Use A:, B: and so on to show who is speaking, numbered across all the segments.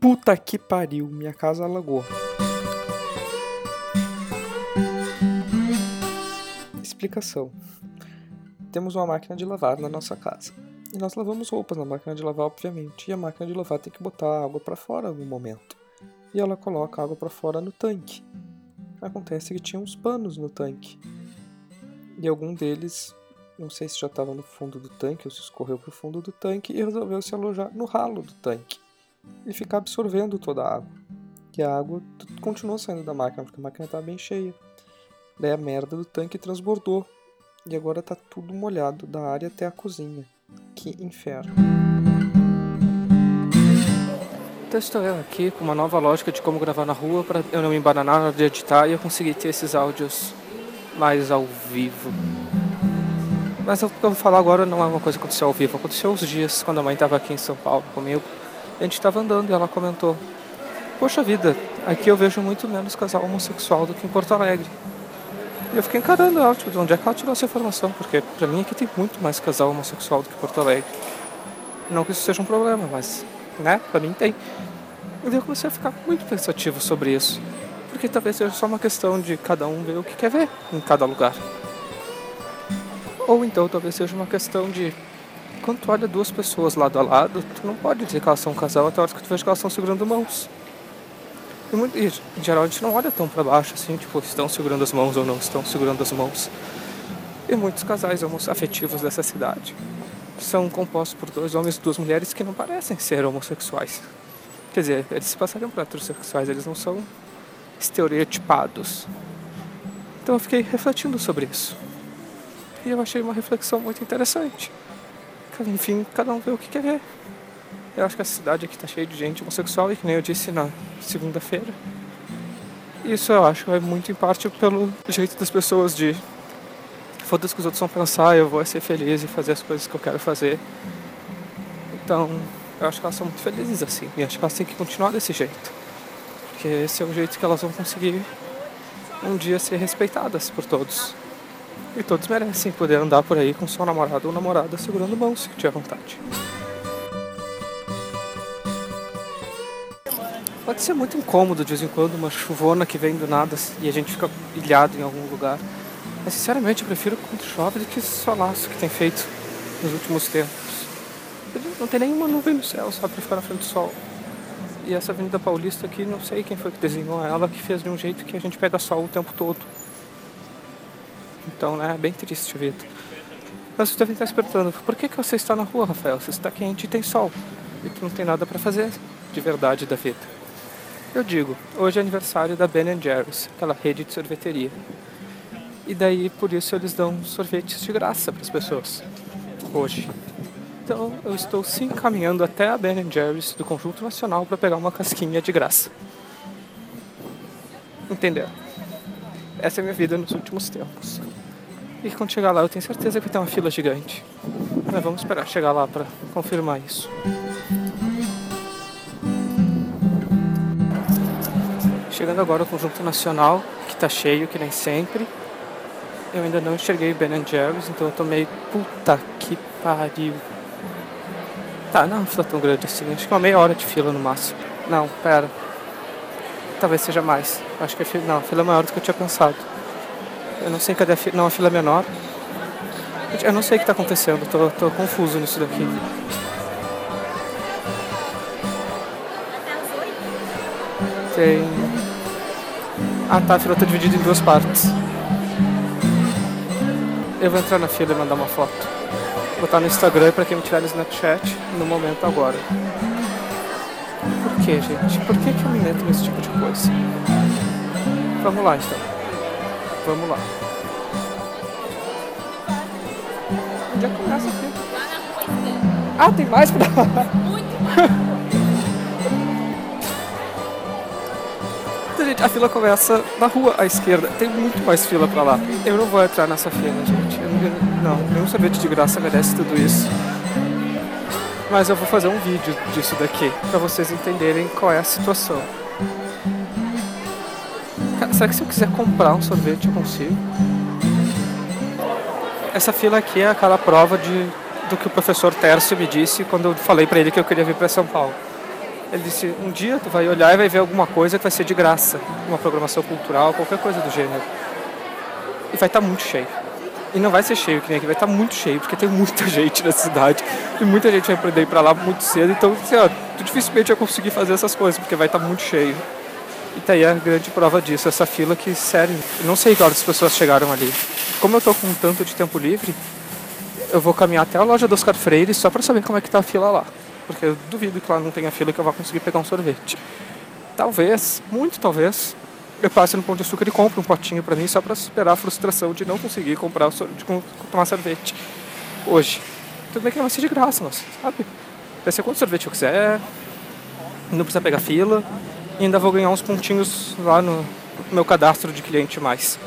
A: Puta que pariu, minha casa alagou. Explicação: Temos uma máquina de lavar na nossa casa. E nós lavamos roupas na máquina de lavar, obviamente. E a máquina de lavar tem que botar água para fora no momento. E ela coloca água para fora no tanque. Acontece que tinha uns panos no tanque. E algum deles, não sei se já estava no fundo do tanque ou se escorreu para o fundo do tanque e resolveu se alojar no ralo do tanque e ficar absorvendo toda a água. E a água continuou saindo da máquina porque a máquina estava bem cheia. Daí a merda do tanque transbordou e agora tá tudo molhado da área até a cozinha. Que inferno.
B: Então estou eu aqui com uma nova lógica de como gravar na rua para eu não me embananar na hora de editar e eu conseguir ter esses áudios mais ao vivo. Mas o que eu vou falar agora não é uma coisa que aconteceu ao vivo, aconteceu uns dias quando a mãe estava aqui em São Paulo comigo. A gente estava andando e ela comentou: Poxa vida, aqui eu vejo muito menos casal homossexual do que em Porto Alegre. E eu fiquei encarando ela, tipo, de onde é que ela tirou essa informação? Porque pra mim aqui tem muito mais casal homossexual do que Porto Alegre. Não que isso seja um problema, mas, né, pra mim tem. E eu comecei a ficar muito pensativo sobre isso. Porque talvez seja só uma questão de cada um ver o que quer ver em cada lugar. Ou então talvez seja uma questão de quando tu olha duas pessoas lado a lado, tu não pode dizer que elas são um casal até a hora que tu vê que elas estão segurando mãos. E, e, em geral a gente não olha tão para baixo assim, tipo, estão segurando as mãos ou não estão segurando as mãos. E muitos casais afetivos dessa cidade são compostos por dois homens e duas mulheres que não parecem ser homossexuais. Quer dizer, eles se passariam por heterossexuais, eles não são estereotipados. Então eu fiquei refletindo sobre isso. E eu achei uma reflexão muito interessante. Enfim, cada um vê o que quer ver. Eu acho que a cidade aqui está cheia de gente homossexual e que nem eu disse na segunda-feira. Isso eu acho é muito em parte pelo jeito das pessoas de foda-se que os outros vão pensar, eu vou ser feliz e fazer as coisas que eu quero fazer. Então, eu acho que elas são muito felizes assim. E acho que elas têm que continuar desse jeito. Porque esse é o jeito que elas vão conseguir um dia ser respeitadas por todos. E todos merecem poder andar por aí com seu namorado ou namorada segurando mãos, se tiver vontade. Pode ser muito incômodo de vez em quando, uma chuvona que vem do nada e a gente fica ilhado em algum lugar. Mas sinceramente eu prefiro quando chove do que esse solaço que tem feito nos últimos tempos. Não tem nenhuma nuvem no céu, só para ficar na frente do sol. E essa Avenida Paulista aqui, não sei quem foi que desenhou ela, que fez de um jeito que a gente pega sol o tempo todo. Então, né, é bem triste a vida. Mas você deve estar se perguntando, por que, que você está na rua, Rafael? Você está quente e tem sol. E tu não tem nada para fazer de verdade da vida. Eu digo, hoje é aniversário da Ben Jerry's, aquela rede de sorveteria. E daí, por isso, eles dão sorvetes de graça para as pessoas. Hoje. Então, eu estou sim caminhando até a Ben Jerry's do Conjunto Nacional para pegar uma casquinha de graça. Entendeu? Essa é a minha vida nos últimos tempos. E quando chegar lá, eu tenho certeza que vai ter uma fila gigante. Mas vamos esperar chegar lá para confirmar isso. Chegando agora ao Conjunto Nacional, que está cheio, que nem sempre. Eu ainda não enxerguei Ben Jerry's, então eu tô meio. Puta que pariu. Tá, não é uma fila tão grande assim. Acho que uma meia hora de fila no máximo. Não, pera. Talvez seja mais. Acho que a fila, não, a fila é maior do que eu tinha pensado. Eu não sei cadê a fila. Não, a fila é menor. Eu não sei o que está acontecendo, tô, tô confuso nisso daqui. Tem. Ah tá, a fila tá dividida em duas partes. Eu vou entrar na fila e mandar uma foto. Vou botar no Instagram pra quem me tiver no Snapchat no momento agora. Por que, gente? Por que, que eu me meto nesse tipo de coisa? Vamos lá então. Vamos lá. Onde é que começa a fila? Ah, tem mais pra lá. Muito gente, a fila começa na rua à esquerda. Tem muito mais fila pra lá. Eu não vou entrar nessa fila, gente. não, nenhum sorvete de graça merece tudo isso. Mas eu vou fazer um vídeo disso daqui, pra vocês entenderem qual é a situação. Será que se eu quiser comprar um sorvete eu consigo? Essa fila aqui é aquela prova de, do que o professor Tércio me disse quando eu falei para ele que eu queria vir para São Paulo. Ele disse, um dia tu vai olhar e vai ver alguma coisa que vai ser de graça, uma programação cultural, qualquer coisa do gênero. E vai estar tá muito cheio. E não vai ser cheio que nem aqui, vai estar tá muito cheio, porque tem muita gente na cidade. E muita gente vai poder ir pra lá muito cedo, então assim, ó, tu dificilmente vai conseguir fazer essas coisas, porque vai estar tá muito cheio. E tá aí a grande prova disso, essa fila que, sério, não sei que horas as pessoas chegaram ali. Como eu tô com tanto de tempo livre, eu vou caminhar até a loja do Oscar Freire só para saber como é que tá a fila lá. Porque eu duvido que lá não tenha fila que eu vá conseguir pegar um sorvete. Talvez, muito talvez, eu passe no Pão de Açúcar e compre um potinho para mim só para superar a frustração de não conseguir comprar de tomar sorvete hoje. Tudo bem que vai ser de graça, mas, sabe? Vai ser quanto sorvete eu quiser, não precisa pegar fila, e ainda vou ganhar uns pontinhos lá no meu cadastro de cliente mais.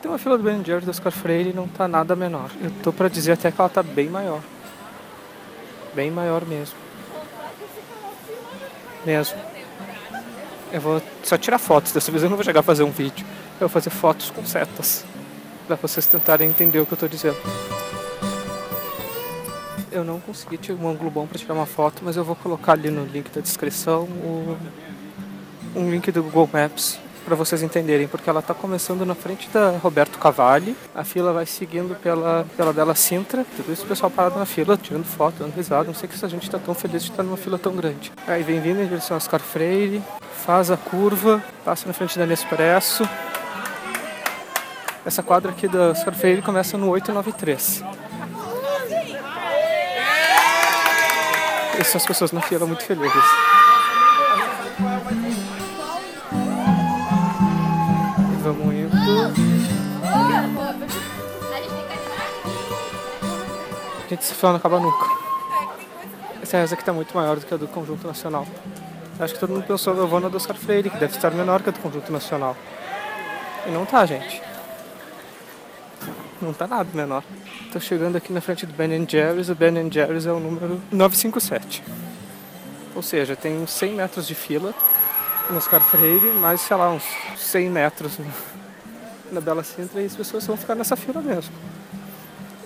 B: Tem uma fila do Ben Jerry do Oscar Freire não tá nada menor. Eu tô para dizer até que ela tá bem maior. Bem maior mesmo mesmo. Eu vou só tirar fotos, dessa vez eu não vou chegar a fazer um vídeo. Eu vou fazer fotos com setas. Pra vocês tentarem entender o que eu tô dizendo. Eu não consegui tirar um ângulo bom para tirar uma foto, mas eu vou colocar ali no link da descrição o, um link do Google Maps para vocês entenderem, porque ela está começando na frente da Roberto Cavalli, a fila vai seguindo pela, pela Bela Sintra, tudo isso o pessoal parado na fila, tirando foto, dando risada, não sei que a gente está tão feliz de estar numa fila tão grande. Aí vem vindo em direção a Oscar Freire, faz a curva, passa na frente da Nespresso. Essa quadra aqui da Oscar Freire começa no 893. Essas pessoas na fila muito felizes. A gente se fala não acaba nunca. Essa reza aqui está muito maior do que a do Conjunto Nacional. Acho que todo mundo pensou eu vou na do Oscar Freire, que deve estar menor que a do Conjunto Nacional. E não tá, gente. Não tá nada menor. Tô chegando aqui na frente do Ben Jerry's. O Ben Jerry's é o número 957. Ou seja, tem uns 100 metros de fila no Oscar Freire, mais, sei lá, uns 100 metros na Bela Sintra e as pessoas vão ficar nessa fila mesmo.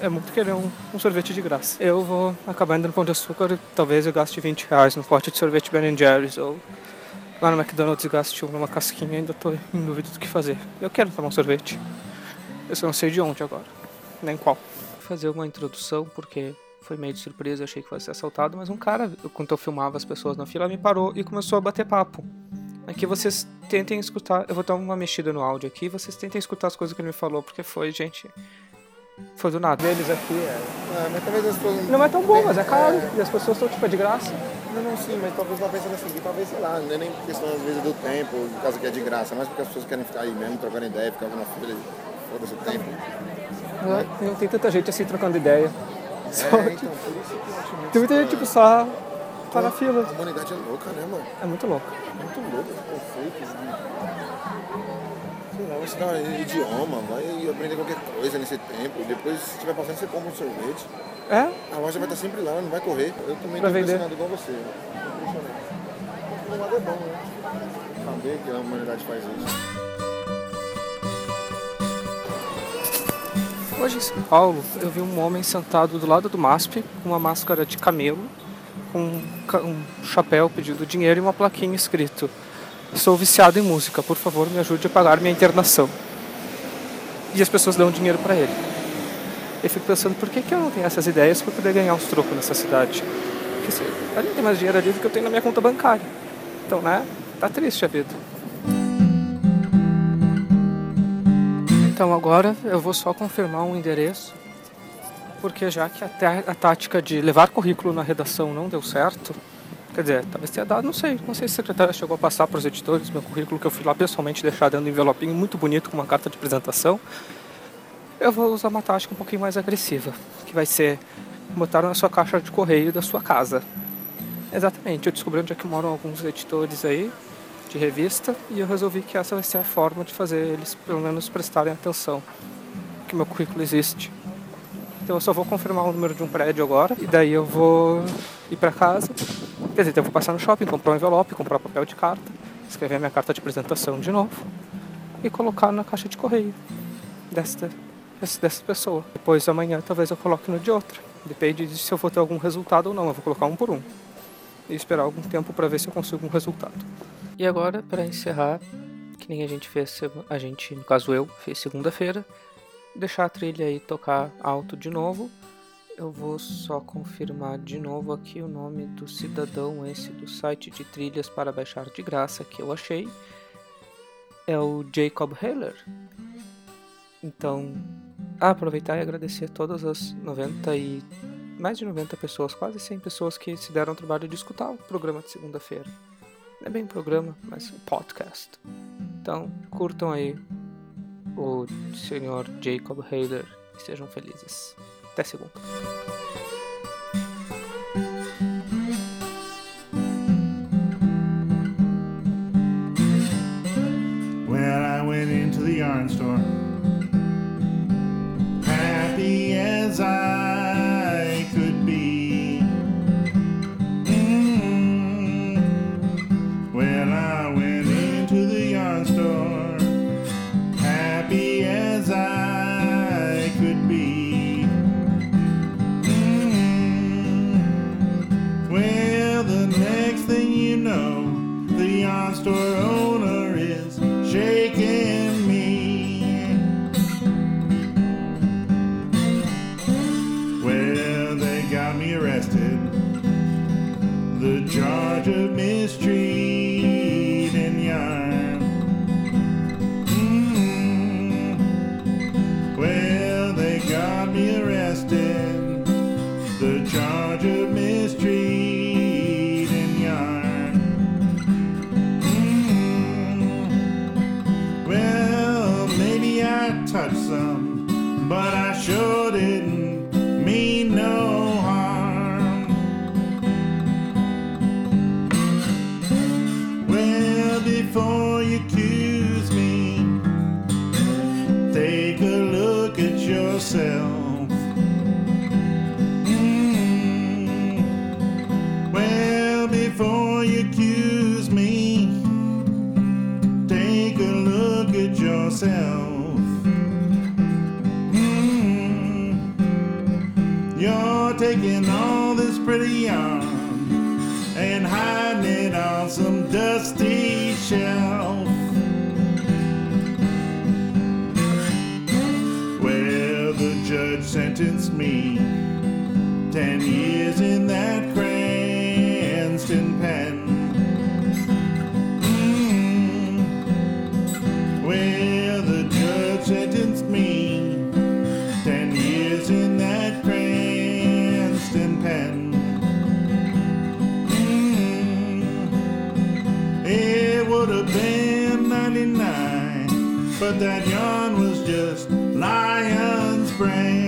B: É muito querer um, um sorvete de graça. Eu vou acabar indo no Pão de Açúcar, talvez eu gaste 20 reais no pote de sorvete Ben Jerry's ou lá no McDonald's gaste uma casquinha, ainda estou em dúvida do que fazer. Eu quero tomar um sorvete. Eu só não sei de onde agora, nem qual. Vou fazer uma introdução porque foi meio de surpresa, achei que fosse assaltado, mas um cara, quando eu filmava as pessoas na fila, me parou e começou a bater papo. Aqui vocês tentem escutar, eu vou dar uma mexida no áudio aqui, vocês tentem escutar as coisas que ele me falou, porque foi, gente, foi do nada.
C: Eles aqui é. Ah, mas talvez as pessoas.
B: Não é tão bom, mas é caro. É. E as pessoas estão tipo é de graça.
C: Não, não, sim, mas talvez lá pensando assim, talvez, sei lá, não é nem questão às vezes do tempo, por causa que é de graça, mas porque as pessoas querem ficar aí mesmo, trocando ideia, ficar na fila, foda-se o tempo.
B: É, não tem tanta gente assim trocando ideia.
C: É, só, então, por isso que eu acho muito.
B: Tem muita gente tipo só tá na fila.
C: A humanidade é louca, né, mano?
B: É muito louca.
C: Muito louca, conflitos, né? sei lá, vai estudar idioma, vai aprender qualquer coisa nesse tempo. Depois, se estiver passando, você compra um sorvete.
B: É?
C: A loja vai estar sempre lá, não vai correr. Eu também estou impressionado igual você. Impressionante. Por lado é bom, né? Saber que a humanidade faz isso.
B: Hoje em São Paulo, eu vi um homem sentado do lado do MASP com uma máscara de camelo, com um chapéu pedindo dinheiro e uma plaquinha escrito Sou viciado em música, por favor, me ajude a pagar minha internação. E as pessoas dão dinheiro para ele. Eu fico pensando, por que, que eu não tenho essas ideias para poder ganhar uns trocos nessa cidade? Porque se, ali tem mais dinheiro ali do que eu tenho na minha conta bancária. Então, né? Tá triste a vida. Então agora eu vou só confirmar um endereço, porque já que a, a tática de levar currículo na redação não deu certo, Quer dizer, talvez tenha dado, não sei. Não sei se a secretária chegou a passar para os editores meu currículo, que eu fui lá pessoalmente deixar dentro do envelopinho muito bonito com uma carta de apresentação. Eu vou usar uma tática um pouquinho mais agressiva, que vai ser botar na sua caixa de correio da sua casa. Exatamente, eu descobri onde é que moram alguns editores aí, de revista, e eu resolvi que essa vai ser a forma de fazer eles, pelo menos, prestarem atenção que meu currículo existe. Então eu só vou confirmar o número de um prédio agora, e daí eu vou ir para casa Quer dizer, eu vou passar no shopping, comprar um envelope, comprar papel de carta, escrever minha carta de apresentação de novo e colocar na caixa de correio desta dessa pessoa. Depois amanhã talvez eu coloque no de outra. Depende de se eu vou ter algum resultado ou não. Eu vou colocar um por um. E esperar algum tempo para ver se eu consigo um resultado. E agora, para encerrar, que nem a gente fez, a gente, no caso eu, fez segunda-feira, deixar a trilha aí tocar alto de novo. Eu vou só confirmar de novo aqui o nome do cidadão esse do site de trilhas para baixar de graça que eu achei. É o Jacob Heller. Então, aproveitar e agradecer todas as 90 e mais de 90 pessoas, quase 100 pessoas que se deram o trabalho de escutar o programa de segunda-feira. Não é bem programa, mas um podcast. Então, curtam aí o senhor Jacob Hader e sejam felizes. Até segunda.
D: Yarn store, know, the yarn store owner is shaking me. Well, they got me arrested. The charge of mistreating yarn. Mm. Well, they got me arrested. Before you accuse me, take a look at yourself. Mm. Well, before you accuse me, take a look at yourself. Mm. You're taking all this pretty yarn and hiding it on some dusty shelf. Well, the judge sentenced me ten years in that but that yarn was just lion's brand.